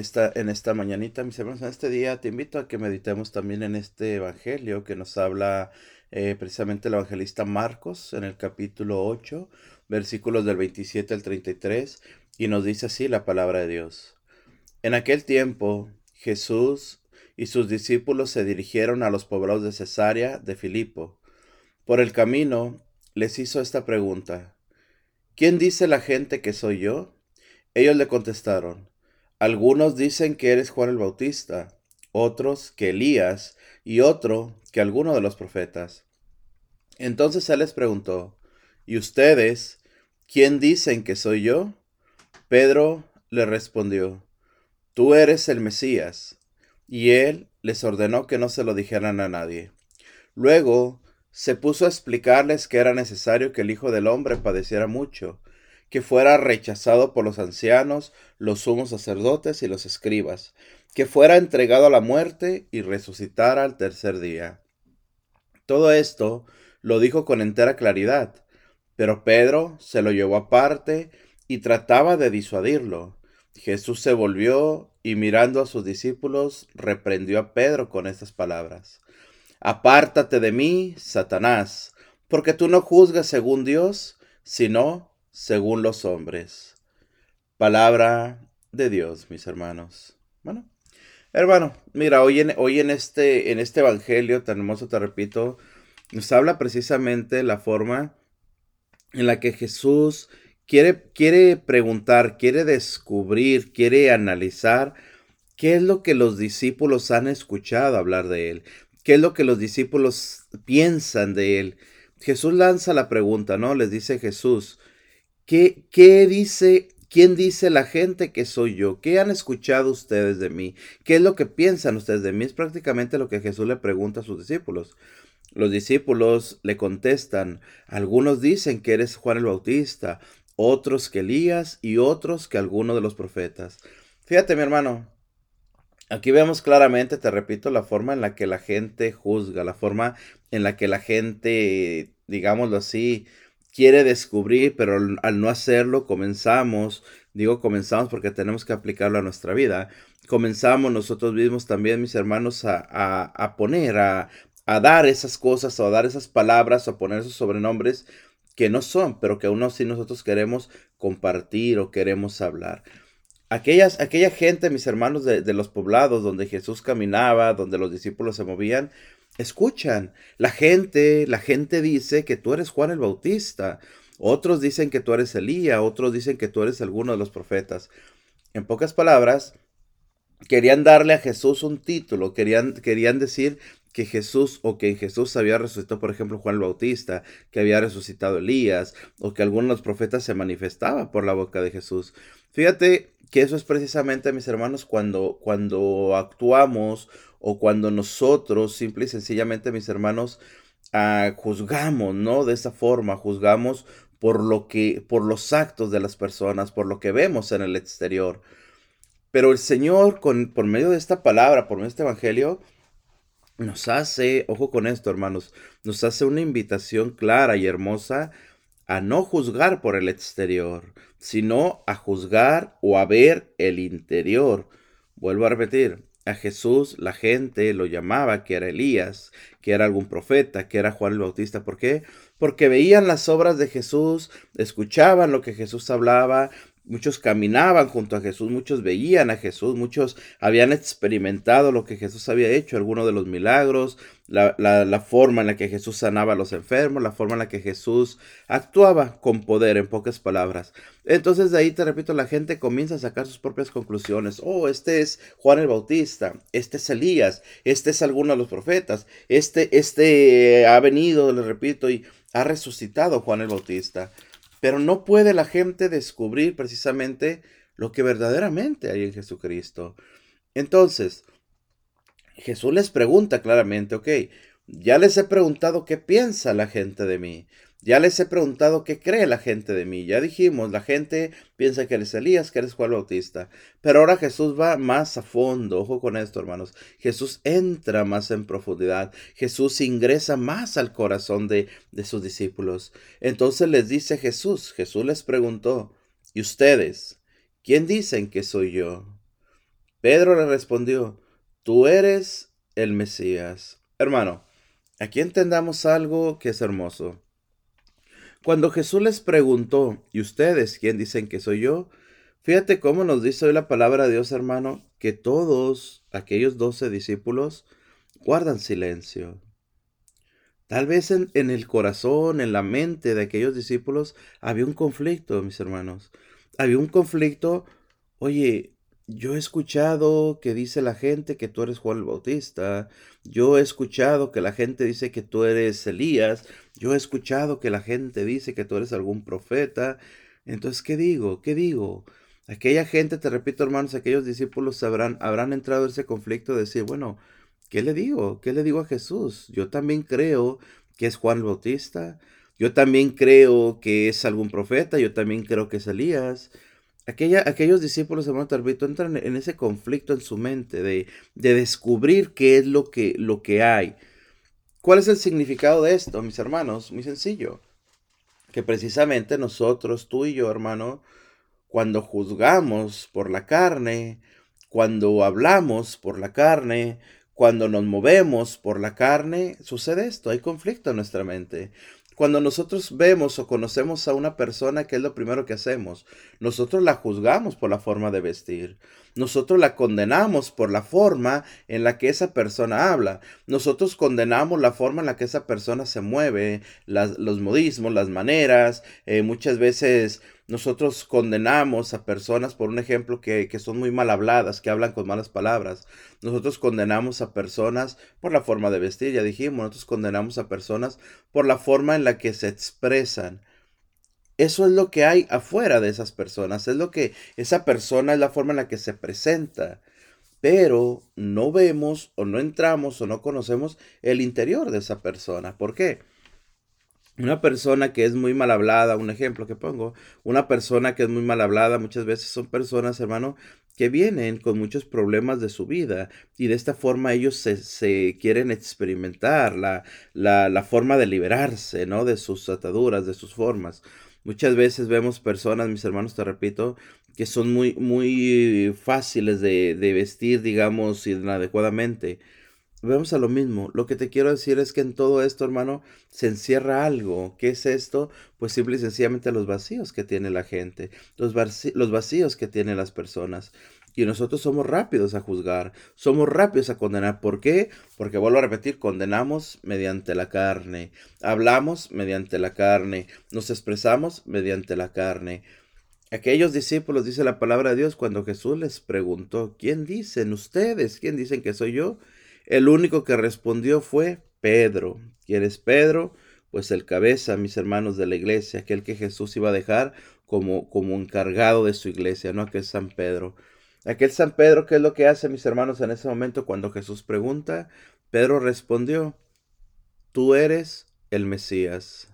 En esta mañanita, mis hermanos, en este día te invito a que meditemos también en este evangelio que nos habla eh, precisamente el evangelista Marcos en el capítulo 8, versículos del 27 al 33, y nos dice así la palabra de Dios. En aquel tiempo, Jesús y sus discípulos se dirigieron a los poblados de Cesarea de Filipo. Por el camino les hizo esta pregunta, ¿quién dice la gente que soy yo? Ellos le contestaron, algunos dicen que eres Juan el Bautista, otros que Elías y otro que alguno de los profetas. Entonces él les preguntó, ¿y ustedes quién dicen que soy yo? Pedro le respondió, Tú eres el Mesías. Y él les ordenó que no se lo dijeran a nadie. Luego se puso a explicarles que era necesario que el Hijo del Hombre padeciera mucho que fuera rechazado por los ancianos, los sumos sacerdotes y los escribas, que fuera entregado a la muerte y resucitara al tercer día. Todo esto lo dijo con entera claridad, pero Pedro se lo llevó aparte y trataba de disuadirlo. Jesús se volvió y mirando a sus discípulos reprendió a Pedro con estas palabras. Apártate de mí, Satanás, porque tú no juzgas según Dios, sino según los hombres. Palabra de Dios, mis hermanos. Bueno, hermano, mira, hoy en, hoy en, este, en este evangelio tan hermoso, te repito, nos habla precisamente la forma en la que Jesús quiere, quiere preguntar, quiere descubrir, quiere analizar qué es lo que los discípulos han escuchado hablar de él, qué es lo que los discípulos piensan de él. Jesús lanza la pregunta, ¿no? Les dice Jesús, ¿Qué, dice, quién dice la gente que soy yo? ¿Qué han escuchado ustedes de mí? ¿Qué es lo que piensan ustedes de mí? Es prácticamente lo que Jesús le pregunta a sus discípulos. Los discípulos le contestan, algunos dicen que eres Juan el Bautista, otros que Elías y otros que alguno de los profetas. Fíjate mi hermano, aquí vemos claramente, te repito, la forma en la que la gente juzga, la forma en la que la gente, digámoslo así, quiere descubrir, pero al no hacerlo comenzamos, digo comenzamos porque tenemos que aplicarlo a nuestra vida, comenzamos nosotros mismos también, mis hermanos, a, poner, a, a, dar esas cosas o a dar esas palabras o a poner esos sobrenombres que no son, pero que aún así nosotros queremos compartir o queremos hablar. Aquellas, aquella gente, mis hermanos de, de los poblados donde Jesús caminaba, donde los discípulos se movían, escuchan. La gente, la gente dice que tú eres Juan el Bautista. Otros dicen que tú eres Elías, otros dicen que tú eres alguno de los profetas. En pocas palabras, querían darle a Jesús un título, querían, querían decir que Jesús o que en Jesús había resucitado, por ejemplo, Juan el Bautista, que había resucitado Elías, o que alguno de los profetas se manifestaba por la boca de Jesús. Fíjate que eso es precisamente, mis hermanos, cuando, cuando actuamos o cuando nosotros, simple y sencillamente, mis hermanos, ah, juzgamos, ¿no? De esa forma, juzgamos por lo que, por los actos de las personas, por lo que vemos en el exterior. Pero el Señor, con, por medio de esta palabra, por medio de este evangelio, nos hace, ojo con esto, hermanos, nos hace una invitación clara y hermosa a no juzgar por el exterior, sino a juzgar o a ver el interior. Vuelvo a repetir, a Jesús la gente lo llamaba que era Elías, que era algún profeta, que era Juan el Bautista. ¿Por qué? Porque veían las obras de Jesús, escuchaban lo que Jesús hablaba, Muchos caminaban junto a Jesús, muchos veían a Jesús, muchos habían experimentado lo que Jesús había hecho, algunos de los milagros, la, la, forma en la que Jesús sanaba a los enfermos, la forma en la que Jesús actuaba con poder, en pocas palabras. Entonces de ahí, te repito, la gente comienza a sacar sus propias conclusiones. Oh, este es Juan el Bautista, este es Elías, este es alguno de los profetas, este, este ha venido, le repito, y ha resucitado Juan el Bautista. Pero no puede la gente descubrir precisamente lo que verdaderamente hay en Jesucristo. Entonces, Jesús les pregunta claramente, ok, ya les he preguntado qué piensa la gente de mí. Ya les he preguntado qué cree la gente de mí. Ya dijimos, la gente piensa que eres Elías, que eres Juan Bautista. Pero ahora Jesús va más a fondo. Ojo con esto, hermanos. Jesús entra más en profundidad. Jesús ingresa más al corazón de, de sus discípulos. Entonces les dice Jesús, Jesús les preguntó, ¿y ustedes? ¿Quién dicen que soy yo? Pedro le respondió, tú eres el Mesías. Hermano, aquí entendamos algo que es hermoso. Cuando Jesús les preguntó, ¿y ustedes quién dicen que soy yo? Fíjate cómo nos dice hoy la palabra de Dios, hermano, que todos aquellos doce discípulos guardan silencio. Tal vez en, en, el corazón, en la mente de aquellos discípulos, había un conflicto, mis hermanos. Había un conflicto, oye, yo he escuchado que dice la gente que tú eres Juan el Bautista. Yo he escuchado que la gente dice que tú eres Elías. Yo he escuchado que la gente dice que tú eres algún profeta. Entonces, ¿qué digo? ¿Qué digo? Aquella gente, te repito, hermanos, aquellos discípulos habrán, habrán entrado en ese conflicto de decir, bueno, ¿qué le digo? ¿Qué le digo a Jesús? Yo también creo que es Juan el Bautista. Yo también creo que es algún profeta. Yo también creo que es Elías aquellos discípulos, hermano Tarbito, entran en ese conflicto en su mente de, de descubrir qué es lo que, lo que hay. ¿Cuál es el significado de esto, mis hermanos? Muy sencillo. Que precisamente nosotros, tú y yo, hermano, cuando juzgamos por la carne, cuando hablamos por la carne, cuando nos movemos por la carne, sucede esto, hay conflicto en nuestra mente. Cuando nosotros vemos o conocemos a una persona, ¿qué es lo primero que hacemos? Nosotros la juzgamos por la forma de vestir. Nosotros la condenamos por la forma en la que esa persona habla. Nosotros condenamos la forma en la que esa persona se mueve, los modismos, las maneras. Eh, muchas veces nosotros condenamos a personas, por un ejemplo, que, que, son muy mal habladas, que hablan con malas palabras. Nosotros condenamos a personas por la forma de vestir, ya dijimos, nosotros condenamos a personas por la forma en la que se expresan. Eso es lo que hay afuera de esas personas, es lo que esa persona es la forma en la que se presenta. Pero no vemos o no entramos o no conocemos el interior de esa persona. ¿Por qué? Una persona que es muy mal hablada, un ejemplo que pongo, una persona que es muy mal hablada, muchas veces son personas, hermano, que vienen con muchos problemas de su vida y de esta forma ellos se, quieren experimentar la, la, la, forma de liberarse, ¿no? De sus ataduras, de sus formas. Muchas veces vemos personas, mis hermanos, te repito, que son muy, muy fáciles de, de vestir, digamos, inadecuadamente Vemos a lo mismo. Lo que te quiero decir es que en todo esto, hermano, se encierra algo. ¿Qué es esto? Pues simple y sencillamente los vacíos que tiene la gente, los, los vacíos que tienen las personas. Y nosotros somos rápidos a juzgar, somos rápidos a condenar. ¿Por qué? Porque vuelvo a repetir, condenamos mediante la carne, hablamos mediante la carne, nos expresamos mediante la carne. Aquellos discípulos, dice la palabra de Dios, cuando Jesús les preguntó, ¿quién dicen ustedes? ¿Quién dicen que soy yo? El único que respondió fue Pedro. ¿Quién es Pedro? Pues el cabeza, mis hermanos de la iglesia, aquel que Jesús iba a dejar como, como encargado de su iglesia, ¿no? Aquel San Pedro. Aquel San Pedro, ¿qué es lo que hace, mis hermanos, en ese momento cuando Jesús pregunta? Pedro respondió, tú eres el Mesías.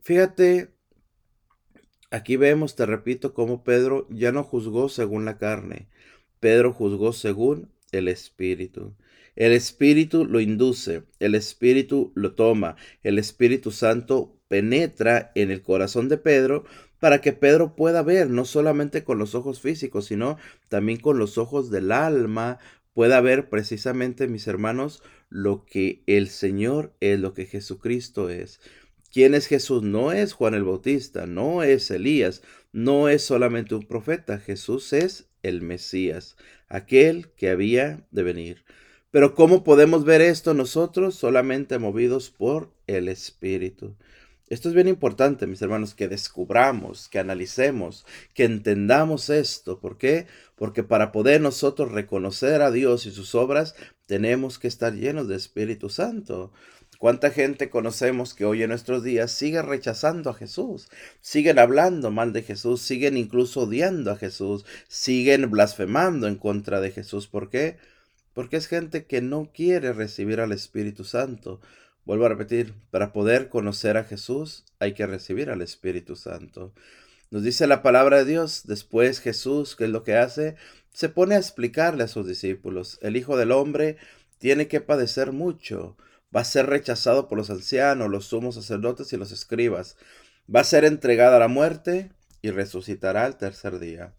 Fíjate, aquí vemos, te repito, cómo Pedro ya no juzgó según la carne, Pedro juzgó según el Espíritu. El Espíritu lo induce, el Espíritu lo toma, el Espíritu Santo penetra en el corazón de Pedro para que Pedro pueda ver no solamente con los ojos físicos, sino también con los ojos del alma, pueda ver precisamente, mis hermanos, lo que el Señor es, lo que Jesucristo es. ¿Quién es Jesús? No es Juan el Bautista, no es Elías, no es solamente un profeta, Jesús es el Mesías, aquel que había de venir. Pero ¿cómo podemos ver esto nosotros? Solamente movidos por el Espíritu. Esto es bien importante, mis hermanos, que descubramos, que analicemos, que entendamos esto. ¿Por qué? Porque para poder nosotros reconocer a Dios y sus obras, tenemos que estar llenos de Espíritu Santo. ¿Cuánta gente conocemos que hoy en nuestros días sigue rechazando a Jesús? Siguen hablando mal de Jesús, siguen incluso odiando a Jesús, siguen blasfemando en contra de Jesús. ¿Por qué? Porque es gente que no quiere recibir al Espíritu Santo. Vuelvo a repetir, para poder conocer a Jesús hay que recibir al Espíritu Santo. Nos dice la palabra de Dios, después Jesús, ¿qué es lo que hace? Se pone a explicarle a sus discípulos, el Hijo del Hombre tiene que padecer mucho va a ser rechazado por los ancianos, los sumos sacerdotes y los escribas. Va a ser entregado a la muerte y resucitará al tercer día.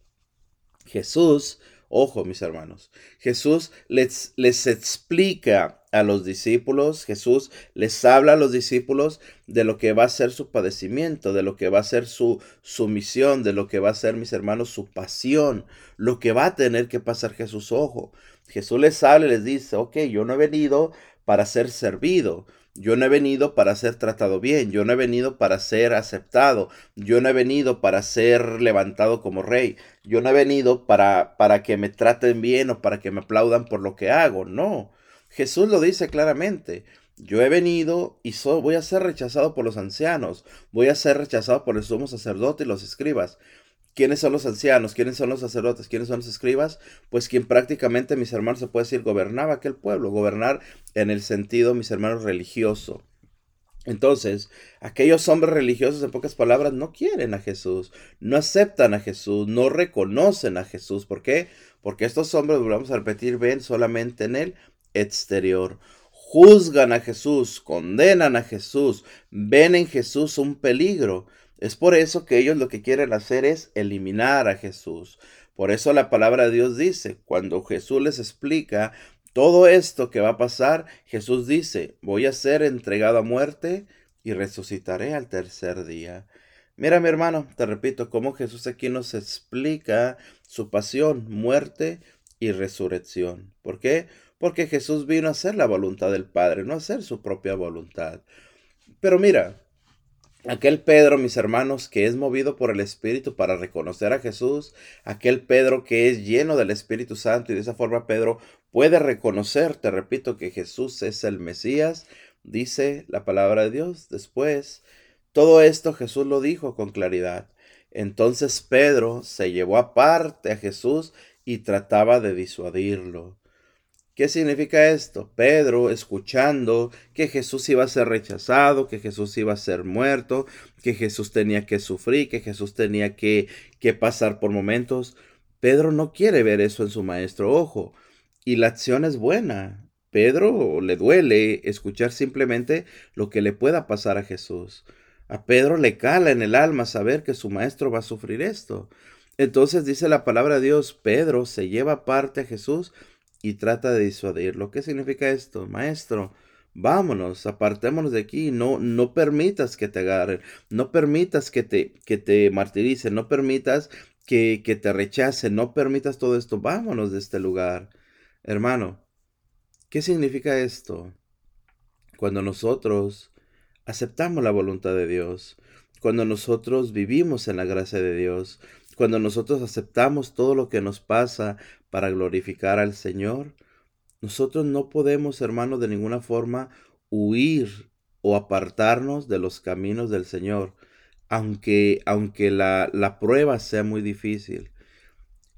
Jesús, Ojo, mis hermanos, Jesús les, les explica a los discípulos, Jesús les habla a los discípulos de lo que va a ser su padecimiento, de lo que va a ser su, su misión, de lo que va a ser, mis hermanos, su pasión, lo que va a tener que pasar Jesús. Ojo, Jesús les habla y les dice, ok, yo no he venido para ser servido, yo no he venido para ser tratado bien, yo no he venido para ser aceptado, yo no he venido para ser levantado como rey, yo no he venido para, para que me traten bien o para que me aplaudan por lo que hago, no. Jesús lo dice claramente. Yo he venido y voy a ser rechazado por los ancianos, voy a ser rechazado por el sumo sacerdote y los escribas. ¿Quiénes son los ancianos? ¿Quiénes son los sacerdotes? ¿Quiénes son los escribas? Pues quien prácticamente, mis hermanos, se puede decir, gobernaba aquel pueblo. Gobernar en el sentido, mis hermanos, religioso. Entonces, aquellos hombres religiosos, en pocas palabras, no quieren a Jesús, no aceptan a Jesús, no reconocen a Jesús. ¿Por qué? Porque estos hombres, volvamos a repetir, ven solamente en el exterior. Juzgan a Jesús, condenan a Jesús, ven en Jesús un peligro. Es por eso que ellos lo que quieren hacer es eliminar a Jesús. Por eso la palabra de Dios dice, cuando Jesús les explica todo esto que va a pasar, Jesús dice, voy a ser entregado a muerte y resucitaré al tercer día. Mira mi hermano, te repito, cómo Jesús aquí nos explica su pasión, muerte y resurrección. ¿Por qué? Porque Jesús vino a hacer la voluntad del Padre, no a hacer su propia voluntad. Pero mira, Aquel Pedro, mis hermanos, que es movido por el Espíritu para reconocer a Jesús, aquel Pedro que es lleno del Espíritu Santo y de esa forma Pedro puede reconocer, te repito, que Jesús es el Mesías, dice la palabra de Dios. Después, todo esto Jesús lo dijo con claridad. Entonces Pedro se llevó aparte a Jesús y trataba de disuadirlo. ¿Qué significa esto? Pedro escuchando que Jesús iba a ser rechazado, que Jesús iba a ser muerto, que Jesús tenía que sufrir, que Jesús tenía que, que pasar por momentos. Pedro no quiere ver eso en su maestro, ojo. Y la acción es buena. Pedro le duele escuchar simplemente lo que le pueda pasar a Jesús. A Pedro le cala en el alma saber que su maestro va a sufrir esto. Entonces dice la palabra de Dios, Pedro se lleva parte a Jesús y trata de disuadirlo. ¿Qué significa esto? Maestro, vámonos, apartémonos de aquí, no, no permitas que te agarren, no permitas que te, que te martiricen, no permitas que, que te rechacen, no permitas todo esto, vámonos de este lugar. Hermano, ¿qué significa esto? Cuando nosotros aceptamos la voluntad de Dios, cuando nosotros vivimos en la gracia de Dios, cuando nosotros aceptamos todo lo que nos pasa para glorificar al Señor, nosotros no podemos, hermano, de ninguna forma huir o apartarnos de los caminos del Señor, aunque, aunque la, la prueba sea muy difícil.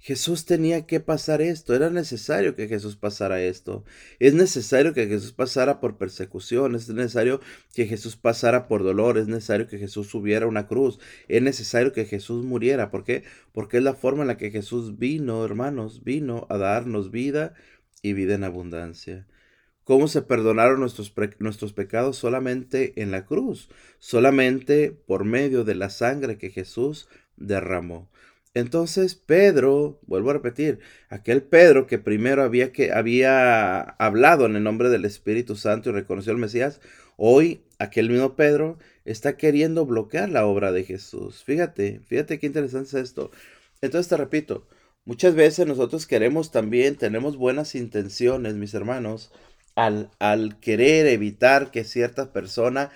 Jesús tenía que pasar esto, era necesario que Jesús pasara esto, es necesario que Jesús pasara por persecución, es necesario que Jesús pasara por dolor, es necesario que Jesús subiera una cruz, es necesario que Jesús muriera, ¿por qué? Porque es la forma en la que Jesús vino, hermanos, vino a darnos vida y vida en abundancia. ¿Cómo se perdonaron nuestros, nuestros pecados? Solamente en la cruz, solamente por medio de la sangre que Jesús derramó. Entonces Pedro, vuelvo a repetir, aquel Pedro que primero había, que, había hablado en el nombre del Espíritu Santo y reconoció al Mesías, hoy aquel mismo Pedro está queriendo bloquear la obra de Jesús. Fíjate, fíjate qué interesante es esto. Entonces te repito, muchas veces nosotros queremos también, tenemos buenas intenciones, mis hermanos, al, al querer evitar que cierta persona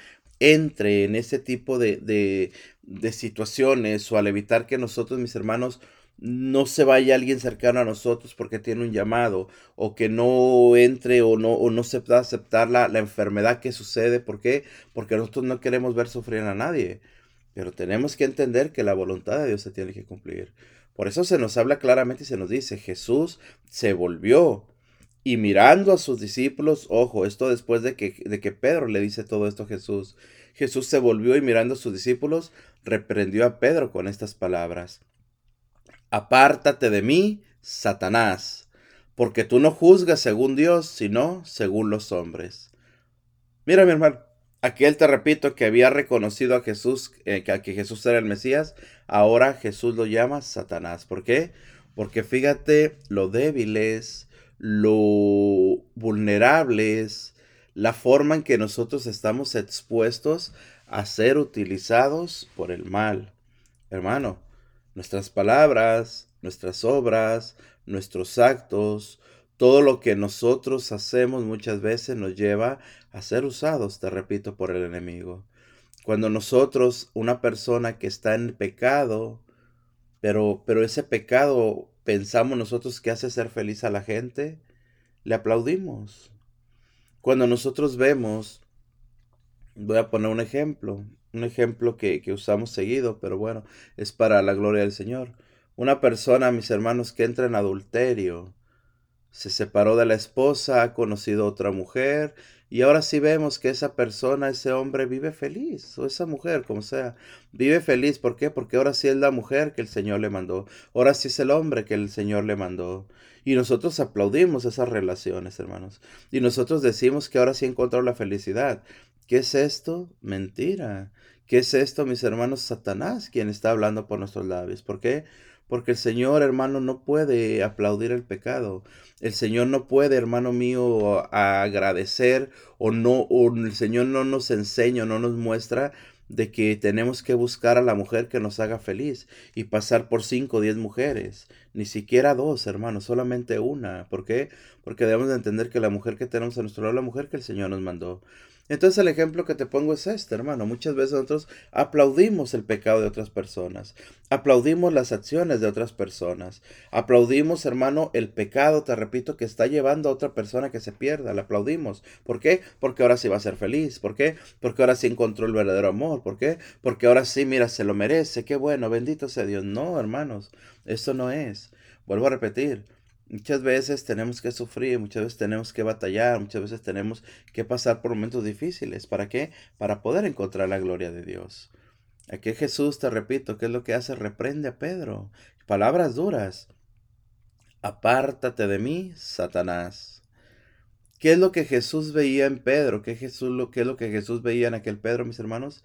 entre en ese tipo de, de, situaciones o al evitar que nosotros, mis hermanos, no se vaya alguien cercano a nosotros porque tiene un llamado o que no entre o no, o no se pueda aceptar la, la enfermedad que sucede. ¿Por qué? Porque nosotros no queremos ver sufrir a nadie. Pero tenemos que entender que la voluntad de Dios se tiene que cumplir. Por eso se nos habla claramente y se nos dice, Jesús se volvió y mirando a sus discípulos, ojo, esto después de que, de que Pedro le dice todo esto a Jesús, Jesús se volvió y mirando a sus discípulos, reprendió a Pedro con estas palabras. Apártate de mí, Satanás, porque tú no juzgas según Dios, sino según los hombres. Mira, mi hermano, aquel te repito que había reconocido a Jesús, eh, que, que Jesús era el Mesías, ahora Jesús lo llama Satanás. ¿Por qué? Porque fíjate lo débiles, lo vulnerables, la forma en que nosotros estamos expuestos a ser utilizados por el mal. Hermano, nuestras palabras, nuestras obras, nuestros actos, todo lo que nosotros hacemos muchas veces nos lleva a ser usados, te repito, por el enemigo. Cuando nosotros, una persona que está en pecado, pero, pero ese pecado pensamos nosotros que hace ser feliz a la gente, le aplaudimos. Cuando nosotros vemos, voy a poner un ejemplo, un ejemplo que, que usamos seguido, pero bueno, es para la gloria del Señor. Una persona, mis hermanos, que entra en adulterio, se separó de la esposa, ha conocido otra mujer, y ahora sí vemos que esa persona, ese hombre vive feliz, o esa mujer, como sea, vive feliz. ¿Por qué? Porque ahora sí es la mujer que el Señor le mandó, ahora sí es el hombre que el Señor le mandó. Y nosotros aplaudimos esas relaciones, hermanos. Y nosotros decimos que ahora sí encontró la felicidad. ¿Qué es esto? Mentira. ¿Qué es esto, mis hermanos? Satanás, quien está hablando por nuestros labios. ¿Por qué? El Señor, hermano, no puede aplaudir el pecado. El Señor no puede, hermano mío, agradecer o no, o el Señor no nos enseña, no nos muestra de que tenemos que buscar a la mujer que nos haga feliz y pasar por cinco o diez mujeres, ni siquiera dos, hermano, solamente una. ¿Por qué? Porque debemos de entender que la mujer que tenemos a nuestro lado es la mujer que el Señor nos mandó. Entonces el ejemplo que te pongo es este, hermano. Muchas veces nosotros aplaudimos el pecado de otras personas, aplaudimos las acciones de otras personas, aplaudimos, hermano, el pecado, te repito, que está llevando a otra persona que se pierda, le aplaudimos. ¿Por qué? Porque ahora sí va a ser feliz. ¿Por qué? Porque ahora sí encontró el verdadero amor. ¿Por qué? Porque ahora sí, mira, se lo merece. Qué bueno, bendito sea Dios. No, hermanos, eso no es. Vuelvo a repetir, Muchas veces tenemos que sufrir, muchas veces tenemos que batallar, muchas veces tenemos que pasar por momentos difíciles. ¿Para qué? Para poder encontrar la gloria de Dios. Aquí Jesús, te repito, ¿qué es lo que hace? Reprende a Pedro. Palabras duras. Apártate de mí, Satanás. ¿Qué es lo que Jesús veía en Pedro? ¿Qué, Jesús, lo, ¿Qué es lo que Jesús veía en aquel Pedro, mis hermanos?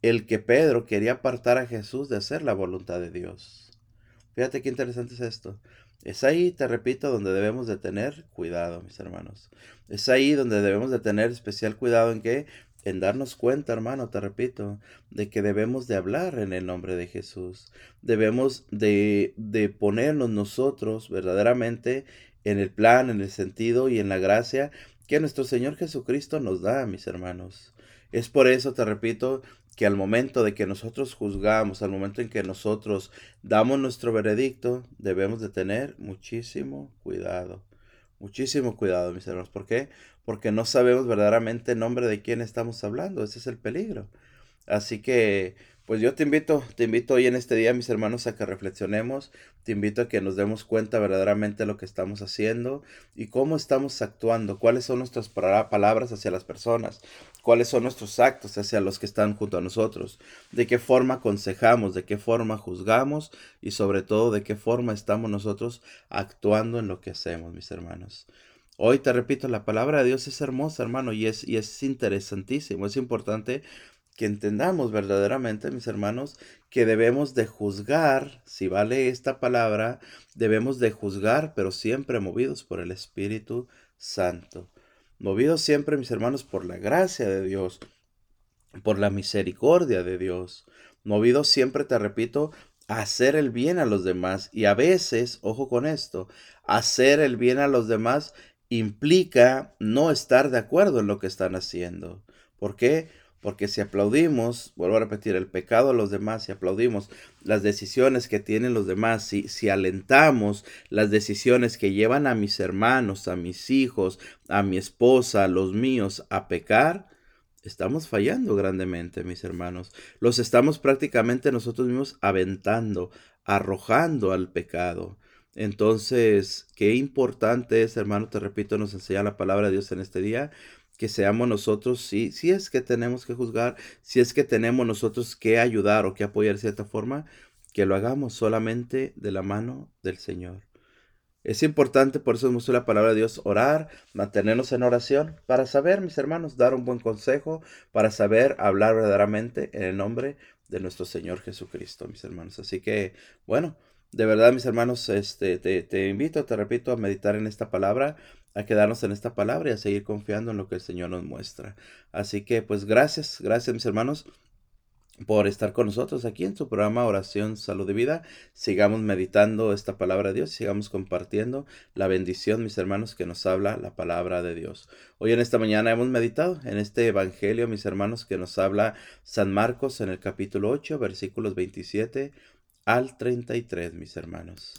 El que Pedro quería apartar a Jesús de hacer la voluntad de Dios. Fíjate qué interesante es esto. Es ahí, te repito, donde debemos de tener cuidado, mis hermanos. Es ahí donde debemos de tener especial cuidado en que en darnos cuenta, hermano, te repito, de que debemos de hablar en el nombre de Jesús. Debemos de, de ponernos nosotros verdaderamente en el plan, en el sentido y en la gracia que nuestro Señor Jesucristo nos da, mis hermanos. Es por eso, te repito, que al momento de que nosotros juzgamos, al momento en que nosotros damos nuestro veredicto, debemos de tener muchísimo cuidado. Muchísimo cuidado, mis hermanos. ¿Por qué? Porque no sabemos verdaderamente el nombre de quién estamos hablando. Ese es el peligro. Así que pues yo te invito, te invito hoy en este día, mis hermanos, a que reflexionemos, te invito a que nos demos cuenta verdaderamente de lo que estamos haciendo y cómo estamos actuando, cuáles son nuestras palabras hacia las personas, cuáles son nuestros actos hacia los que están junto a nosotros, de qué forma aconsejamos, de qué forma juzgamos y sobre todo de qué forma estamos nosotros actuando en lo que hacemos, mis hermanos. Hoy te repito, la palabra de Dios es hermosa, hermano, y es, y es interesantísimo, es importante que entendamos verdaderamente, mis hermanos, que debemos de juzgar, si vale esta palabra, debemos de juzgar, pero siempre movidos por el Espíritu Santo. Movidos siempre, mis hermanos, por la gracia de Dios, por la misericordia de Dios. Movidos siempre, te repito, a hacer el bien a los demás. Y a veces, ojo con esto, hacer el bien a los demás implica no estar de acuerdo en lo que están haciendo. ¿Por qué? Porque si aplaudimos, vuelvo a repetir, el pecado a los demás, si aplaudimos las decisiones que tienen los demás, si, si alentamos las decisiones que llevan a mis hermanos, a mis hijos, a mi esposa, a los míos a pecar, estamos fallando grandemente, mis hermanos. Los estamos prácticamente nosotros mismos aventando, arrojando al pecado. Entonces, qué importante es, hermano, te repito, nos enseña la palabra de Dios en este día, que seamos nosotros, si, si es que tenemos que juzgar, si es que tenemos nosotros que ayudar o que apoyar de cierta forma, que lo hagamos solamente de la mano del Señor. Es importante, por eso nos la palabra de Dios, orar, mantenernos en oración, para saber, mis hermanos, dar un buen consejo, para saber hablar verdaderamente en el nombre de nuestro Señor Jesucristo, mis hermanos. Así que, bueno, De verdad, mis hermanos, este, te, te invito, te repito, a meditar en esta palabra, a quedarnos en esta palabra y a seguir confiando en lo que el Señor nos muestra. Así que, pues, gracias, gracias, mis hermanos por estar con nosotros aquí en su programa Oración Salud de Vida. Sigamos meditando esta palabra de Dios, sigamos compartiendo la bendición, mis hermanos, que nos habla la palabra de Dios. Hoy en esta mañana hemos meditado en este Evangelio, mis hermanos, que nos habla San Marcos en el capítulo 8, versículos 27 al 33, mis hermanos.